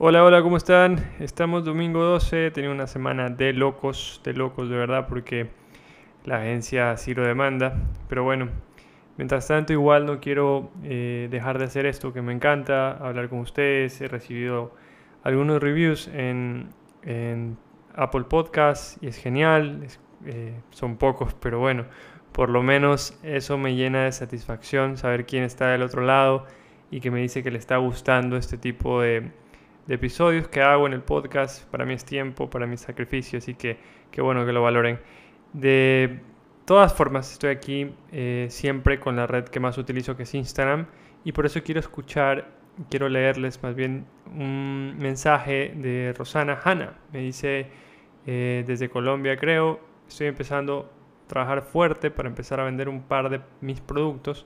Hola, hola, ¿cómo están? Estamos domingo 12, tenía una semana de locos, de locos de verdad, porque la agencia así lo demanda. Pero bueno, mientras tanto igual no quiero eh, dejar de hacer esto que me encanta, hablar con ustedes. He recibido algunos reviews en, Apple Podcasts y es genial, eh, son pocos, pero bueno, por lo menos eso me llena de satisfacción saber quién está del otro lado y que me dice que le está gustando este tipo de de episodios que hago en el podcast. Para mí es tiempo, para es sacrificio, así que qué bueno que lo valoren. De todas formas, estoy aquí eh, siempre con la red que más utilizo, que es Instagram, y por eso quiero escuchar, quiero leerles más bien un mensaje de Rosana Hanna. Me dice eh, desde Colombia, creo, estoy empezando a trabajar fuerte para empezar a vender un par de mis productos.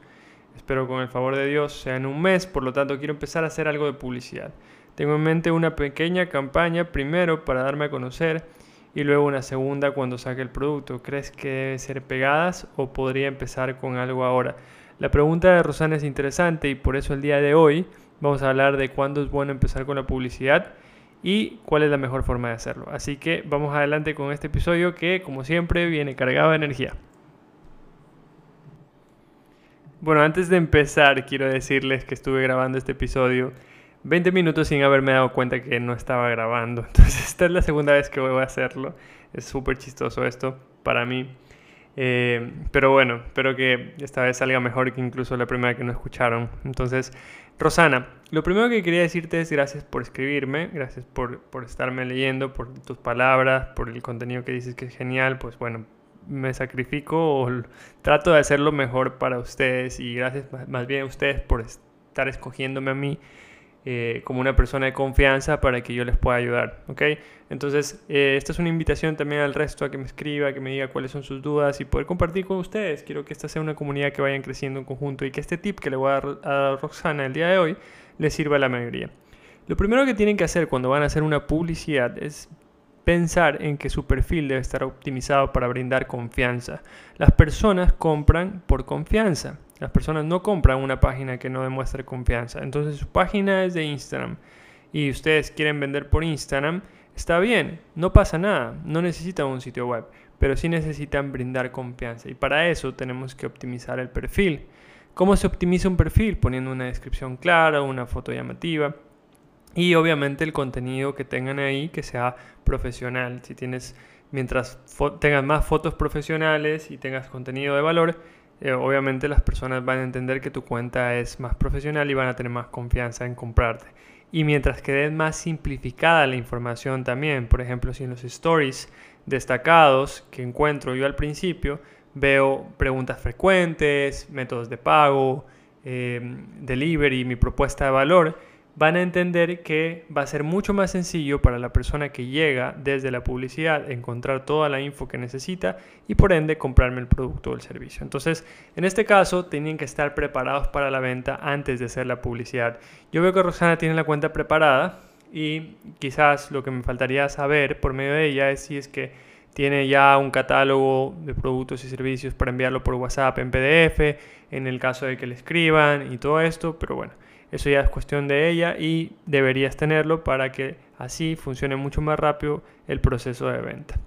Espero con el favor de Dios sea en un mes, por lo tanto quiero empezar a hacer algo de publicidad. Tengo en mente una pequeña campaña primero para darme a conocer y luego una segunda cuando saque el producto. ¿Crees que debe ser pegadas o podría empezar con algo ahora? La pregunta de Rosana es interesante y por eso el día de hoy vamos a hablar de cuándo es bueno empezar con la publicidad y cuál es la mejor forma de hacerlo. Así que vamos adelante con este episodio que como siempre viene cargado de energía. Bueno, antes de empezar quiero decirles que estuve grabando este episodio 20 minutos sin haberme dado cuenta que no estaba grabando. Entonces esta es la segunda vez que voy a hacerlo. Es súper chistoso esto para mí. Eh, pero bueno, espero que esta vez salga mejor que incluso la primera que no escucharon. Entonces, Rosana, lo primero que quería decirte es gracias por escribirme, gracias por, por estarme leyendo, por tus palabras, por el contenido que dices que es genial. Pues bueno, me sacrifico o trato de hacerlo mejor para ustedes y gracias más bien a ustedes por estar escogiéndome a mí eh, como una persona de confianza para que yo les pueda ayudar, ¿ok? Entonces, eh, esta es una invitación también al resto a que me escriba, que me diga cuáles son sus dudas y poder compartir con ustedes. Quiero que esta sea una comunidad que vayan creciendo en conjunto y que este tip que le voy a dar a Roxana el día de hoy les sirva a la mayoría. Lo primero que tienen que hacer cuando van a hacer una publicidad es pensar en que su perfil debe estar optimizado para brindar confianza. Las personas compran por confianza. Las personas no compran una página que no demuestre confianza. Entonces su página es de Instagram y ustedes quieren vender por Instagram, está bien, no pasa nada, no necesitan un sitio web, pero sí necesitan brindar confianza y para eso tenemos que optimizar el perfil. ¿Cómo se optimiza un perfil? Poniendo una descripción clara, una foto llamativa y obviamente el contenido que tengan ahí que sea profesional. Si tienes, mientras tengas más fotos profesionales y tengas contenido de valor, eh, obviamente las personas van a entender que tu cuenta es más profesional y van a tener más confianza en comprarte. Y mientras quede más simplificada la información también, por ejemplo, si en los stories destacados que encuentro yo al principio, veo preguntas frecuentes, métodos de pago, eh, delivery, mi propuesta de valor, van a entender que va a ser mucho más sencillo para la persona que llega desde la publicidad encontrar toda la info que necesita y por ende comprarme el producto o el servicio. Entonces, en este caso, tienen que estar preparados para la venta antes de hacer la publicidad. Yo veo que Roxana tiene la cuenta preparada y quizás lo que me faltaría saber por medio de ella es si es que tiene ya un catálogo de productos y servicios para enviarlo por WhatsApp en PDF, en el caso de que le escriban y todo esto, pero bueno. Eso ya es cuestión de ella y deberías tenerlo para que así funcione mucho más rápido el proceso de venta.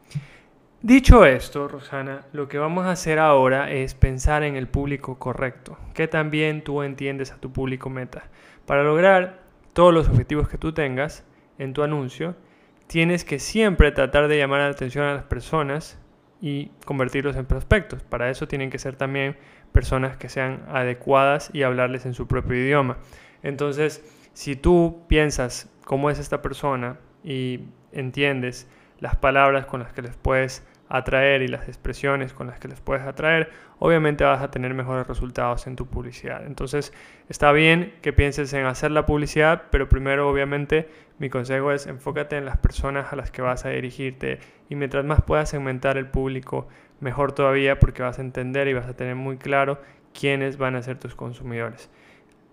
Dicho esto, Rosana, lo que vamos a hacer ahora es pensar en el público correcto, que también tú entiendes a tu público meta. Para lograr todos los objetivos que tú tengas en tu anuncio, tienes que siempre tratar de llamar la atención a las personas y convertirlos en prospectos. Para eso tienen que ser también personas que sean adecuadas y hablarles en su propio idioma. Entonces, si tú piensas cómo es esta persona y entiendes las palabras con las que les puedes atraer y las expresiones con las que les puedes atraer, obviamente vas a tener mejores resultados en tu publicidad. Entonces, está bien que pienses en hacer la publicidad, pero primero, obviamente, mi consejo es enfócate en las personas a las que vas a dirigirte y mientras más puedas segmentar el público, mejor todavía porque vas a entender y vas a tener muy claro quiénes van a ser tus consumidores.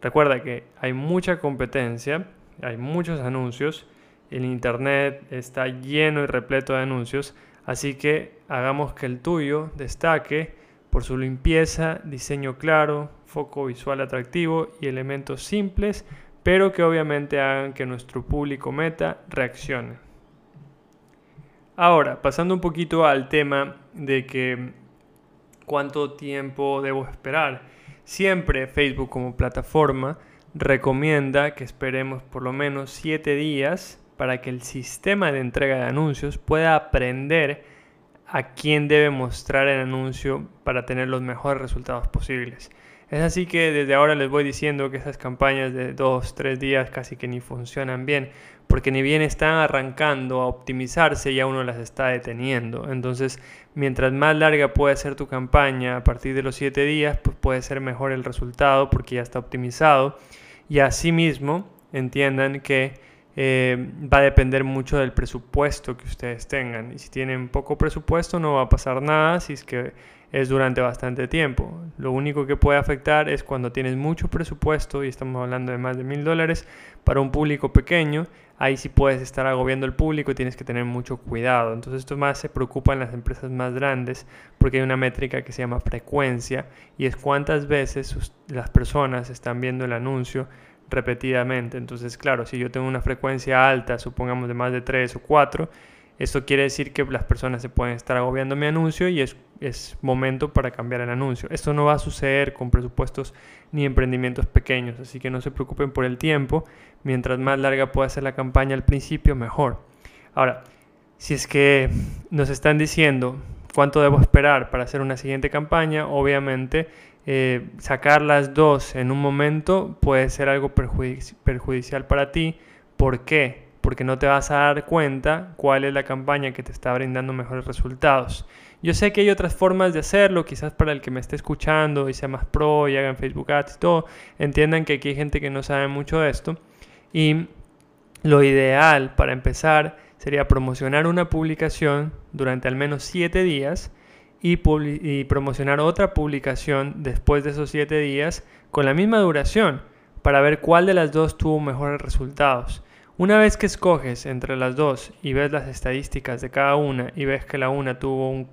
Recuerda que hay mucha competencia, hay muchos anuncios, el Internet está lleno y repleto de anuncios, así que hagamos que el tuyo destaque por su limpieza, diseño claro, foco visual atractivo y elementos simples pero que obviamente hagan que nuestro público meta reaccione. Ahora, pasando un poquito al tema de que cuánto tiempo debo esperar. Siempre Facebook como plataforma recomienda que esperemos por lo menos 7 días para que el sistema de entrega de anuncios pueda aprender a quién debe mostrar el anuncio para tener los mejores resultados posibles. Es así que desde ahora les voy diciendo que esas campañas de 2, 3 días casi que ni funcionan bien, porque ni bien están arrancando a optimizarse ya uno las está deteniendo. Entonces, mientras más larga puede ser tu campaña a partir de los 7 días, pues puede ser mejor el resultado porque ya está optimizado. Y asimismo, entiendan que eh, va a depender mucho del presupuesto que ustedes tengan. Y si tienen poco presupuesto no va a pasar nada si es que es durante bastante tiempo. Lo único que puede afectar es cuando tienes mucho presupuesto, y estamos hablando de más de mil dólares, para un público pequeño, ahí sí puedes estar agobiando al público y tienes que tener mucho cuidado. Entonces esto más se preocupa en las empresas más grandes porque hay una métrica que se llama frecuencia y es cuántas veces las personas están viendo el anuncio repetidamente. Entonces, claro, si yo tengo una frecuencia alta, supongamos de más de 3 o 4, esto quiere decir que las personas se pueden estar agobiando mi anuncio y es, es, momento para cambiar el anuncio. Esto no va a suceder con presupuestos ni emprendimientos pequeños, así que no se preocupen por el tiempo. Mientras más larga pueda ser la campaña al principio, mejor. Ahora, si es que nos están diciendo cuánto debo esperar para hacer una siguiente campaña, obviamente eh, sacar las dos en un momento puede ser algo perjudicial para ti. ¿Por qué? Porque no te vas a dar cuenta cuál es la campaña que te está brindando mejores resultados. Yo sé que hay otras formas de hacerlo, quizás para el que me esté escuchando y sea más pro y hagan Facebook Ads y todo, entiendan que aquí hay gente que no sabe mucho de esto. Y lo ideal para empezar sería promocionar una publicación durante al menos 7 días y, promocionar otra publicación después de esos 7 días con la misma duración para ver cuál de las dos tuvo mejores resultados. Una vez que escoges entre las dos y ves las estadísticas de cada una y ves que la una tuvo un,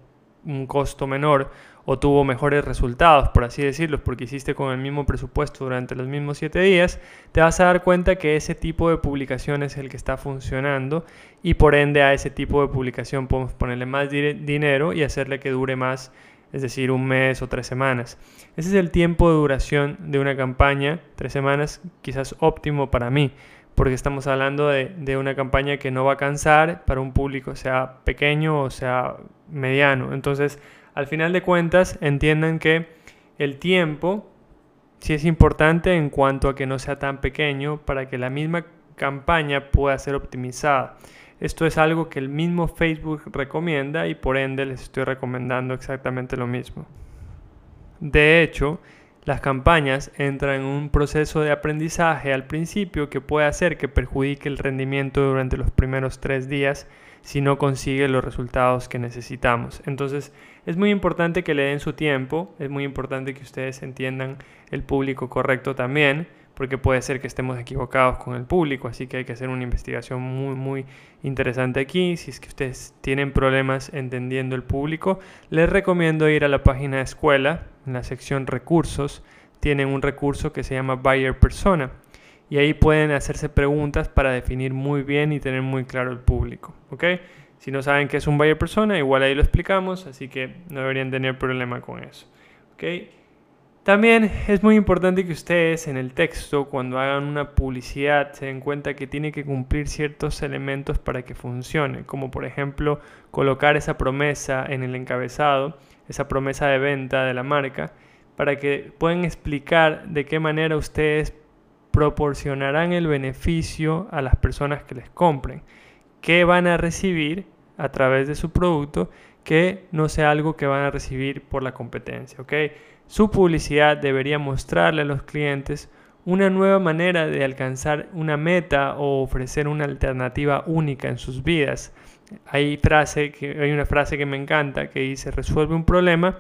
costo menor o tuvo mejores resultados, por así decirlo, porque hiciste con el mismo presupuesto durante los mismos 7 días, te vas a dar cuenta que ese tipo de publicación es el que está funcionando y por ende a ese tipo de publicación podemos ponerle más dinero y hacerle que dure más, es decir, un mes o tres semanas. Ese es el tiempo de duración de una campaña, tres semanas quizás óptimo para mí porque estamos hablando de, una campaña que no va a cansar para un público sea pequeño o sea mediano. Entonces, al final de cuentas entiendan que el tiempo sí es importante en cuanto a que no sea tan pequeño para que la misma campaña pueda ser optimizada. Esto es algo que el mismo Facebook recomienda y por ende les estoy recomendando exactamente lo mismo. De hecho, las campañas entran en un proceso de aprendizaje al principio que puede hacer que perjudique el rendimiento durante los primeros tres días si no consigue los resultados que necesitamos. Entonces es muy importante que le den su tiempo, es muy importante que ustedes entiendan el público correcto también, porque puede ser que estemos equivocados con el público, así que hay que hacer una investigación muy muy interesante aquí. Si es que ustedes tienen problemas entendiendo el público, les recomiendo ir a la página de escuela, en la sección recursos, tienen un recurso que se llama Buyer Persona y ahí pueden hacerse preguntas para definir muy bien y tener muy claro el público. ¿ok? Si no saben qué es un buyer persona, igual ahí lo explicamos, así que no deberían tener problema con eso. ¿ok? También es muy importante que ustedes en el texto, cuando hagan una publicidad, se den cuenta que tiene que cumplir ciertos elementos para que funcione, como por ejemplo colocar esa promesa en el encabezado, esa promesa de venta de la marca, para que puedan explicar de qué manera ustedes proporcionarán el beneficio a las personas que les compren. ¿Qué van a recibir a través de su producto que no sea algo que van a recibir por la competencia? ¿ok? Su publicidad debería mostrarle a los clientes una nueva manera de alcanzar una meta o ofrecer una alternativa única en sus vidas. Hay, frase que, hay una frase que me encanta que dice resuelve un problema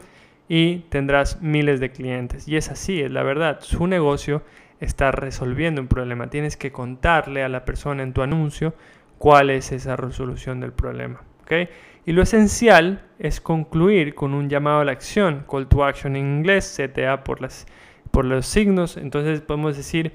y tendrás miles de clientes. Y es así, es la verdad. Su negocio está resolviendo un problema. Tienes que contarle a la persona en tu anuncio cuál es esa resolución del problema. ¿okay? Y lo esencial es concluir con un llamado a la acción, call to action en inglés, CTA por, las, por los signos. Entonces podemos decir,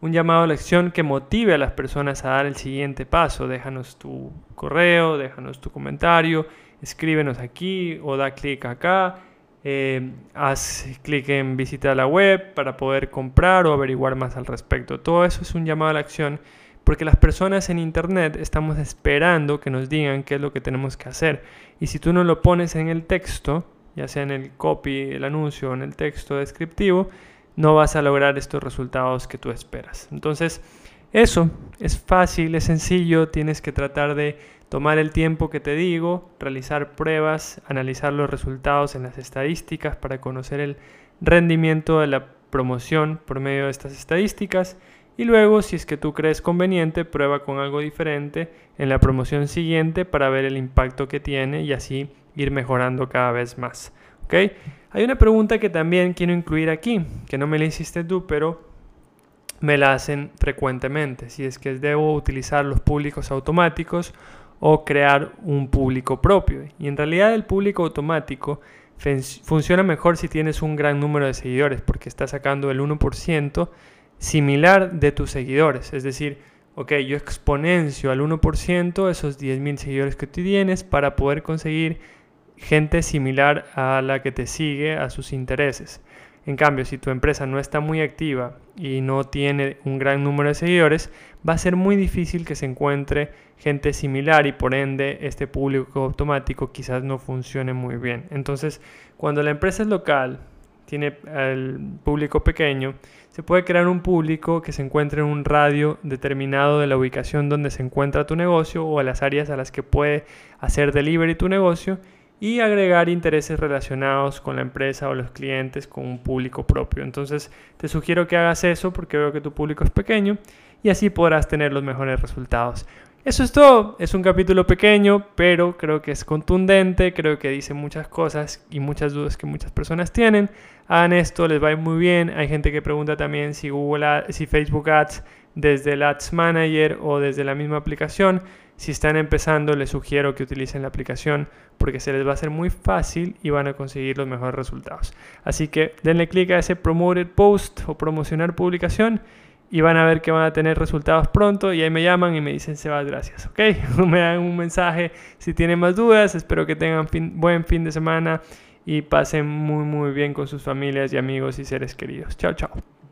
un llamado a la acción que motive a las personas a dar el siguiente paso. Déjanos tu correo, déjanos tu comentario, escríbenos aquí o da clic acá. Eh, haz clic en visitar la web para poder comprar o averiguar más al respecto. Todo eso es un llamado a la acción porque las personas en internet estamos esperando que nos digan qué es lo que tenemos que hacer. Y si tú no lo pones en el texto, ya sea en el copy, el anuncio en el texto descriptivo, no vas a lograr estos resultados que tú esperas. Entonces, eso es fácil, es sencillo, tienes que tratar de tomar el tiempo que te digo, realizar pruebas, analizar los resultados en las estadísticas para conocer el rendimiento de la promoción por medio de estas estadísticas y luego si es que tú crees conveniente prueba con algo diferente en la promoción siguiente para ver el impacto que tiene y así ir mejorando cada vez más. ¿ok? Hay una pregunta que también quiero incluir aquí, que no me la hiciste tú, pero me la hacen frecuentemente, si es que debo utilizar los públicos automáticos o crear un público propio. Y en realidad el público automático funciona mejor si tienes un gran número de seguidores, porque está sacando el 1% similar de tus seguidores. Es decir, ok, yo exponencio al 1% esos 10.000 seguidores que tú tienes para poder conseguir gente similar a la que te sigue, a sus intereses. En cambio, si tu empresa no está muy activa y no tiene un gran número de seguidores, va a ser muy difícil que se encuentre gente similar y por ende este público automático quizás no funcione muy bien. Entonces, cuando la empresa es local, tiene el público pequeño, se puede crear un público que se encuentre en un radio determinado de la ubicación donde se encuentra tu negocio o a las áreas a las que puede hacer delivery tu negocio y agregar intereses relacionados con la empresa o los clientes con un público propio. Entonces te sugiero que hagas eso porque veo que tu público es pequeño y así podrás tener los mejores resultados. Eso es todo, es un capítulo pequeño, pero creo que es contundente, creo que dice muchas cosas y muchas dudas que muchas personas tienen. Hagan esto, les va muy bien. Hay gente que pregunta también si, Google, si Facebook Ads desde el Ads Manager o desde la misma aplicación. Si están empezando, les sugiero que utilicen la aplicación porque se les va a hacer muy fácil y van a conseguir los mejores resultados. Así que denle clic a ese Promoted Post o promocionar publicación y van a ver que van a tener resultados pronto y ahí me llaman y me dicen Sebas gracias, ¿ok? me dan un mensaje si tienen más dudas, espero que tengan buen fin de semana y pasen muy muy bien con sus familias y amigos y seres queridos. Chao, chao.